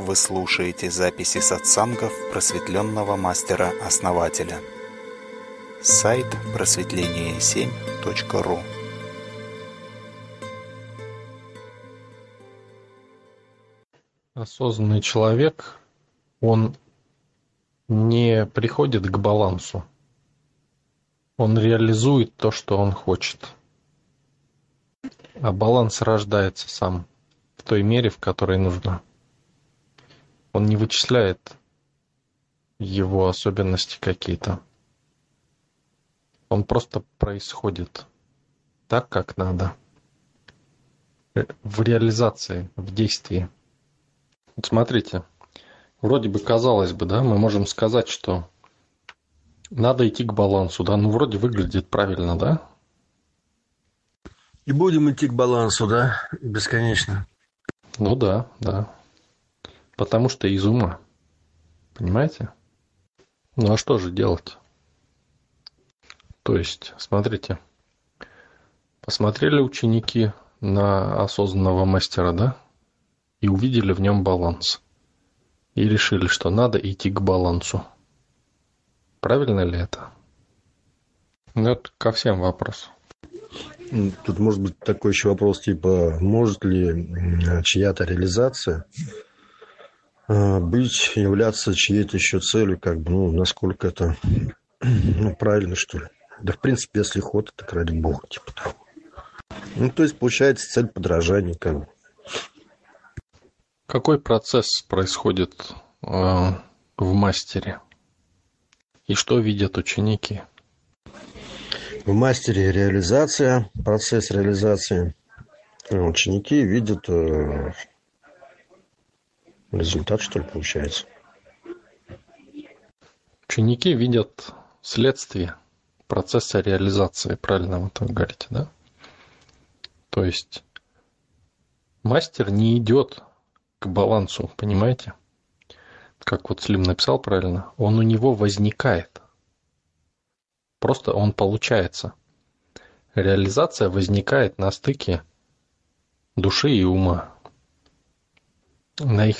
Вы слушаете записи сатсангов просветленного мастера-основателя. Сайт просветление7.ру Осознанный человек, он не приходит к балансу. Он реализует то, что он хочет. А баланс рождается сам в той мере, в которой нужно. Он не вычисляет его особенности какие-то. Он просто происходит так, как надо. В реализации, в действии. Вот смотрите, вроде бы казалось бы, да, мы можем сказать, что надо идти к балансу, да, ну вроде выглядит правильно, да? И будем идти к балансу, да, бесконечно. Ну да, да. Потому что из ума. Понимаете? Ну а что же делать? То есть, смотрите, посмотрели ученики на осознанного мастера, да? И увидели в нем баланс. И решили, что надо идти к балансу. Правильно ли это? Ну, это ко всем вопрос. Тут может быть такой еще вопрос, типа, может ли чья-то реализация быть, являться чьей-то еще целью, как бы, ну, насколько это ну, правильно, что ли. Да, в принципе, если ход, так ради бога, типа того. Ну, то есть, получается, цель подражания, как бы. Какой процесс происходит э, в мастере? И что видят ученики? В мастере реализация, процесс реализации. Ученики видят э, результат, что ли, получается. Ученики видят следствие процесса реализации, правильно вы так говорите, да? То есть мастер не идет к балансу, понимаете? Как вот Слим написал правильно, он у него возникает. Просто он получается. Реализация возникает на стыке души и ума на их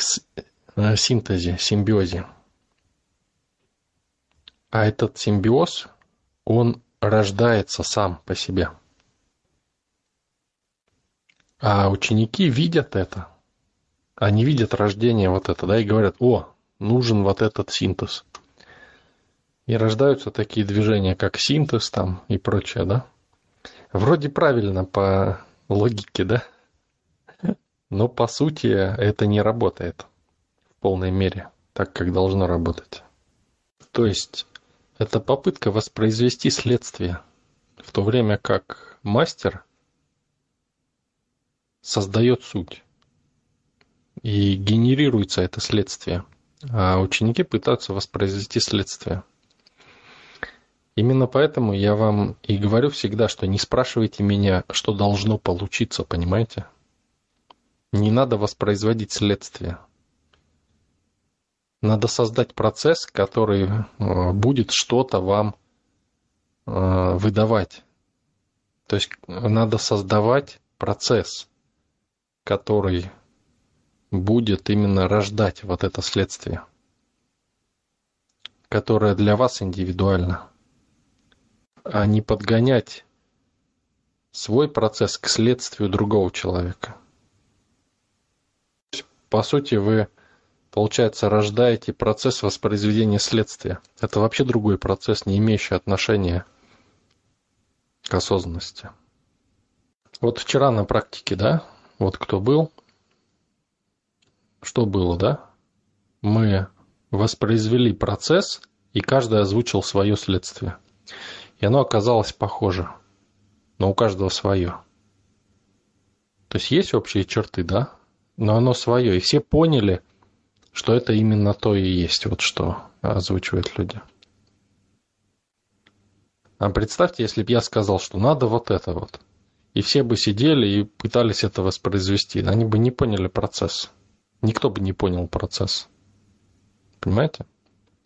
синтезе, симбиозе. А этот симбиоз, он рождается сам по себе. А ученики видят это. Они видят рождение вот это, да, и говорят, о, нужен вот этот синтез. И рождаются такие движения, как синтез там и прочее, да. Вроде правильно по логике, да. Но по сути это не работает в полной мере, так как должно работать. То есть это попытка воспроизвести следствие, в то время как мастер создает суть и генерируется это следствие, а ученики пытаются воспроизвести следствие. Именно поэтому я вам и говорю всегда, что не спрашивайте меня, что должно получиться, понимаете? Не надо воспроизводить следствие. Надо создать процесс, который э, будет что-то вам э, выдавать. То есть надо создавать процесс, который будет именно рождать вот это следствие, которое для вас индивидуально, а не подгонять свой процесс к следствию другого человека по сути, вы, получается, рождаете процесс воспроизведения следствия. Это вообще другой процесс, не имеющий отношения к осознанности. Вот вчера на практике, да, вот кто был, что было, да? Мы воспроизвели процесс, и каждый озвучил свое следствие. И оно оказалось похоже, но у каждого свое. То есть есть общие черты, да? Но оно свое. И все поняли, что это именно то и есть, вот что озвучивают люди. А представьте, если бы я сказал, что надо вот это вот. И все бы сидели и пытались это воспроизвести. Они бы не поняли процесс. Никто бы не понял процесс. Понимаете?